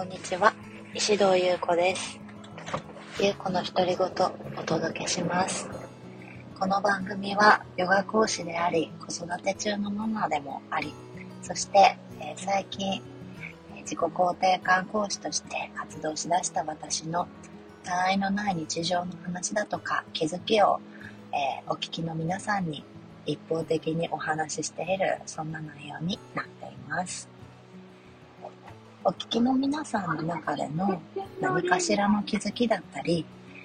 こんにちは。石堂優子です。優子の独り言お届けします。この番組はヨガ講師であり子育て中のママでもありそして、えー、最近自己肯定感講師として活動しだした私の他愛のない日常の話だとか気づきを、えー、お聞きの皆さんに一方的にお話ししているそんな内容になっています。お聞きの皆さんの中での何かしらの気づきだったり、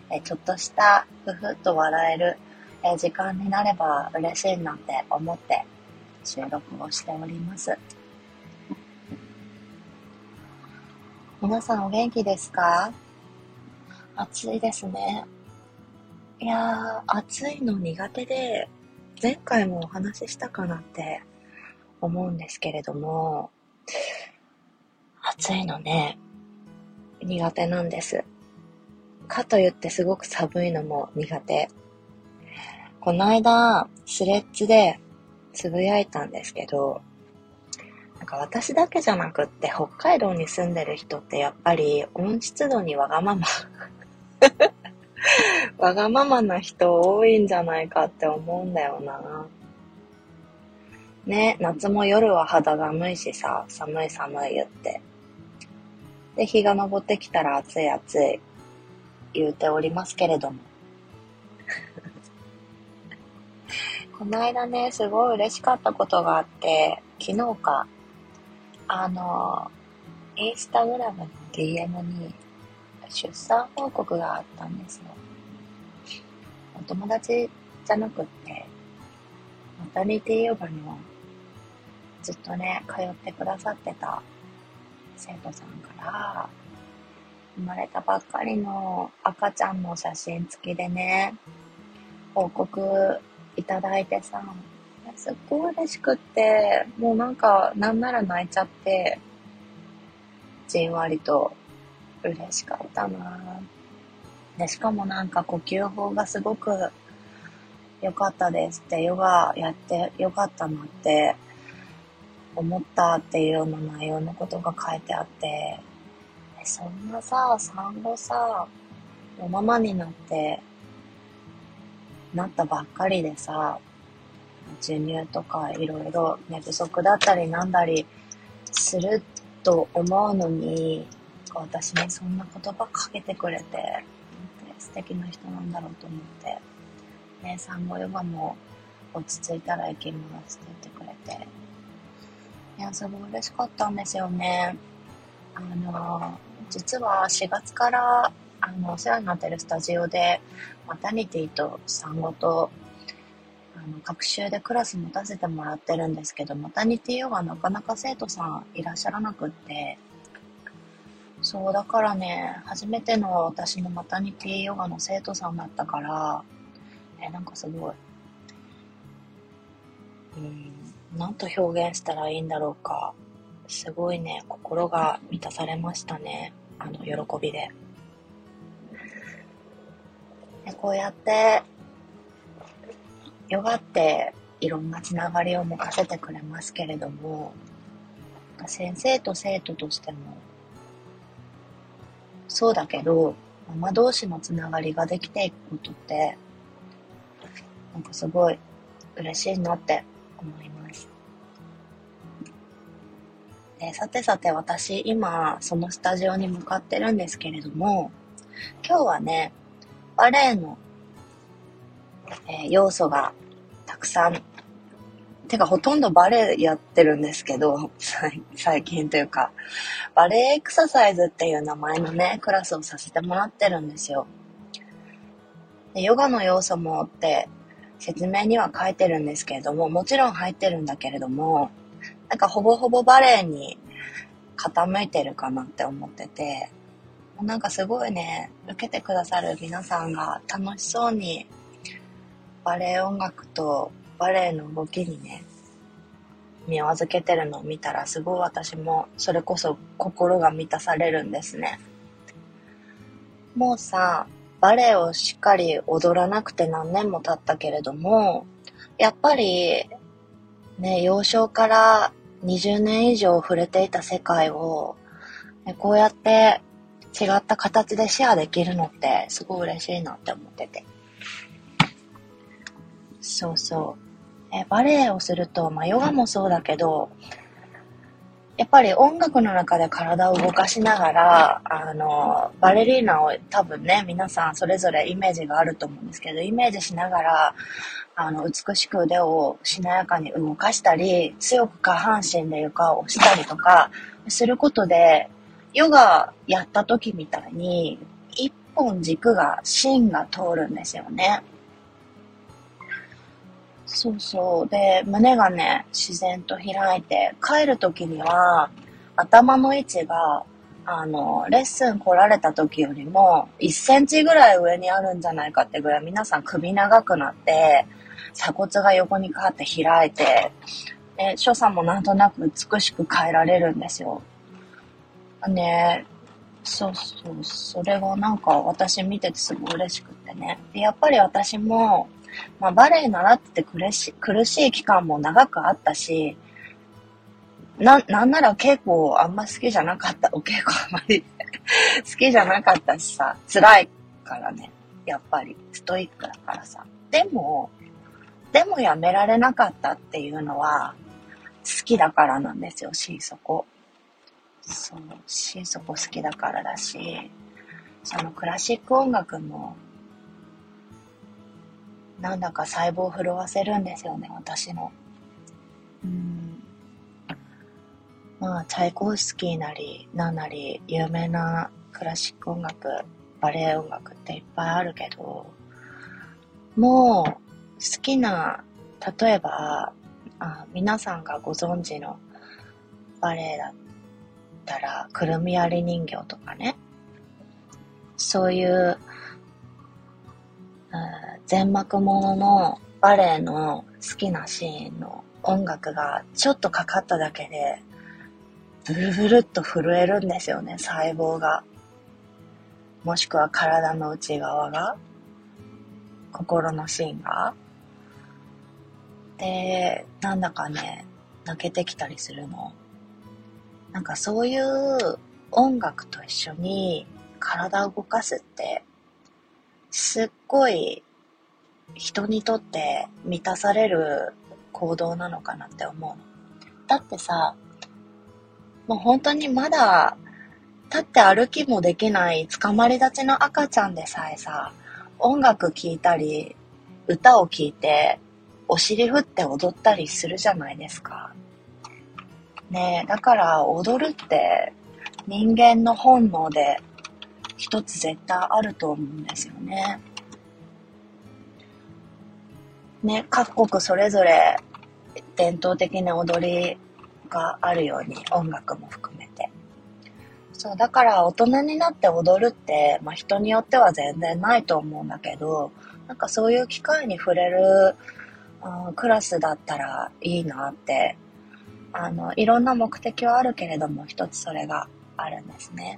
えちょっとしたふふっと笑えるえ時間になれば嬉しいなって思って収録をしております。皆さんお元気ですか？暑いですね。いやー、暑いの苦手で、前回もお話ししたかなって思うんですけれども、暑いのね、苦手なんです。かといってすごく寒いのも苦手。この間、スレッズでつぶやいたんですけど、なんか私だけじゃなくって北海道に住んでる人ってやっぱり温湿度にわがまま わがままな人多いんじゃないかって思うんだよな。ね、夏も夜は肌寒いしさ、寒い寒い言って。で、日が昇ってきたら暑い暑い言うておりますけれども。この間ね、すごい嬉しかったことがあって、昨日か、あの、インスタグラムの DM に出産報告があったんですよ。お友達じゃなくって、マタニティヨガにもずっとね、通ってくださってた生徒さんから生まれたばっかりの赤ちゃんの写真付きでね報告いただいてさすっごい嬉しくってもうなんかなんなら泣いちゃってじんわりと嬉しかったな。でしかもなんか呼吸法がすごく良かったですってヨガやって良かったなって思ったっていうような内容のことが書いてあって、そんなさ、産後さ、おママになって、なったばっかりでさ、授乳とかいろいろ寝不足だったりなんだりすると思うのに、私にそんな言葉かけてくれて、素敵な人なんだろうと思って、ね、産後ヨガも落ち着いたら行きますって言ってくれて、いや、すごい嬉しかったんですよね。あの、実は4月から、あの、お世話になってるスタジオで、マタニティと産後と、あの、学習でクラス持たせてもらってるんですけど、マタニティヨガなかなか生徒さんいらっしゃらなくって、そう、だからね、初めての私のマタニティヨガの生徒さんだったから、え、なんかすごい、うん、何と表現したらいいんだろうか。すごいね、心が満たされましたね。あの、喜びで。でこうやって、ヨガっていろんなつながりを持たせてくれますけれども、先生と生徒としても、そうだけど、ママ同士のつながりができていくことって、なんかすごい嬉しいなって思います。え、さてさて私今そのスタジオに向かってるんですけれども今日はねバレエの、えー、要素がたくさんてかほとんどバレエやってるんですけど 最近というかバレエエクササイズっていう名前のねクラスをさせてもらってるんですよでヨガの要素もって説明には書いてるんですけれどももちろん入ってるんだけれどもなんかほぼほぼバレエに傾いてるかなって思ってて、なんかすごいね、受けてくださる皆さんが楽しそうにバレエ音楽とバレエの動きにね、身を預けてるのを見たらすごい私もそれこそ心が満たされるんですね。もうさ、バレエをしっかり踊らなくて何年も経ったけれども、やっぱりね、幼少から20年以上触れていた世界を、ねこうやって違った形でシェアできるのってすごい嬉しいなって思ってて。そうそう。えバレエをすると、まあヨガもそうだけど、やっぱり音楽の中で体を動かしながら、あの、バレリーナを多分ね、皆さんそれぞれイメージがあると思うんですけど、イメージしながら、あの、美しく腕をしなやかに動かしたり、強く下半身で床を押したりとか、することで、ヨガやった時みたいに、一本軸が、芯が通るんですよね。そうそう。で、胸がね、自然と開いて、帰る時には、頭の位置が、あの、レッスン来られた時よりも、1センチぐらい上にあるんじゃないかってぐらい、皆さん首長くなって、鎖骨が横にかかって開いて、で、所作もなんとなく美しく変えられるんですよ。ね、そうそう、それがなんか私見ててすごい嬉しくってね。でやっぱり私も、まあ、バレエ習ってて苦し苦しい期間も長くあったし、な、なんなら稽古あんま好きじゃなかった。お稽古あんまり 好きじゃなかったしさ、辛いからね。やっぱり、ストイックだからさ。でも、でもやめられなかったっていうのは、好きだからなんですよ、心底。そう、心底好きだからだし、そのクラシック音楽も、なんだか細胞を震わせるんですよね、私の。うん。まあ、チャイコフスキーなり、なんなり、有名なクラシック音楽、バレエ音楽っていっぱいあるけど、もう、好きな、例えば、あ皆さんがご存知のバレエだったら、くるみ割り人形とかね。そういう、全幕もののバレエの好きなシーンの音楽がちょっとかかっただけで、ブルブルっと震えるんですよね、細胞が。もしくは体の内側が。心の芯が。で、なんだかね、泣けてきたりするの。なんかそういう音楽と一緒に体を動かすって、すっごい人にとって満たされる行動なのかなって思うの。だってさ、もう本当にまだ立って歩きもできない捕まり立ちの赤ちゃんでさえさ、音楽聴いたり、歌を聴いて、お尻振って踊ったりするじゃないですか。ねえ、だから踊るって人間の本能で一つ絶対あると思うんですよね。ね、各国それぞれ伝統的な踊りがあるように音楽も含めて。そう、だから大人になって踊るって、まあ人によっては全然ないと思うんだけど、なんかそういう機会に触れる、うん、クラスだったらいいなってあの、いろんな目的はあるけれども、一つそれがあるんですね。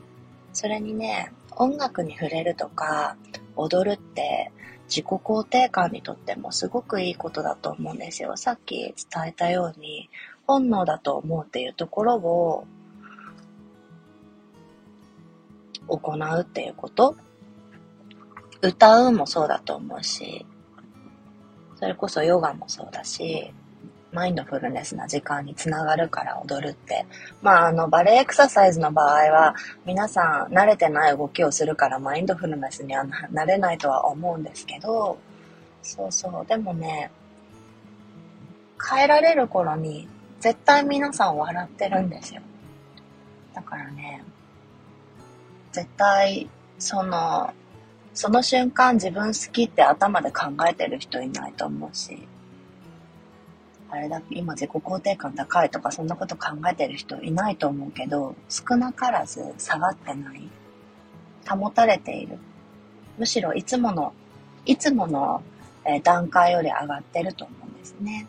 それにね、音楽に触れるとか、踊るって自己肯定感にとってもすごくいいことだと思うんですよ。さっき伝えたように、本能だと思うっていうところを行うっていうこと歌うもそうだと思うし、それこそヨガもそうだし、マインドフルネスな時間につながるから踊るって。まあ、あの、バレエエクササイズの場合は、皆さん慣れてない動きをするからマインドフルネスにはなれないとは思うんですけど、そうそう。でもね、変えられる頃に、絶対皆さん笑ってるんですよ。だからね、絶対、その、その瞬間自分好きって頭で考えてる人いないと思うし、あれだ、今自己肯定感高いとかそんなこと考えてる人いないと思うけど、少なからず下がってない。保たれている。むしろいつもの、いつもの、え段階より上がってると思うんですね。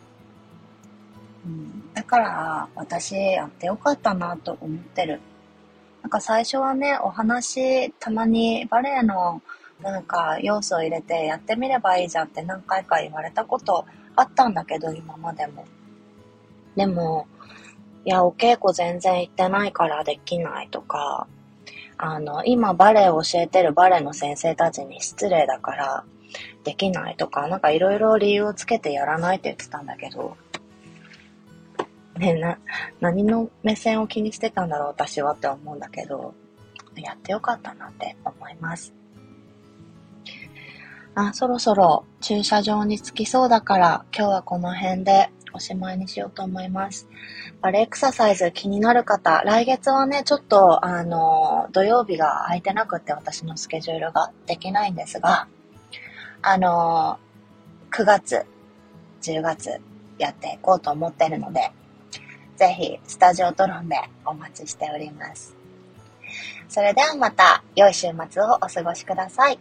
うん、だから私やってよかったなと思ってる。なんか最初はね、お話、たまにバレエのなんか要素を入れてやってみればいいじゃんって何回か言われたことあったんだけど、今までも。でも、いや、お稽古全然行ってないからできないとか、あの、今バレエを教えてるバレエの先生たちに失礼だからできないとか、なんかいろいろ理由をつけてやらないって言ってたんだけど、ねな、何の目線を気にしてたんだろう私はって思うんだけど、やってよかったなって思います。あ、そろそろ駐車場に着きそうだから、今日はこの辺でおしまいにしようと思います。バレエクササイズ気になる方、来月はね、ちょっと、あの、土曜日が空いてなくて私のスケジュールができないんですが、あの、9月、10月やっていこうと思ってるので、ぜひ、スタジオトロンでお待ちしております。それではまた、良い週末をお過ごしください。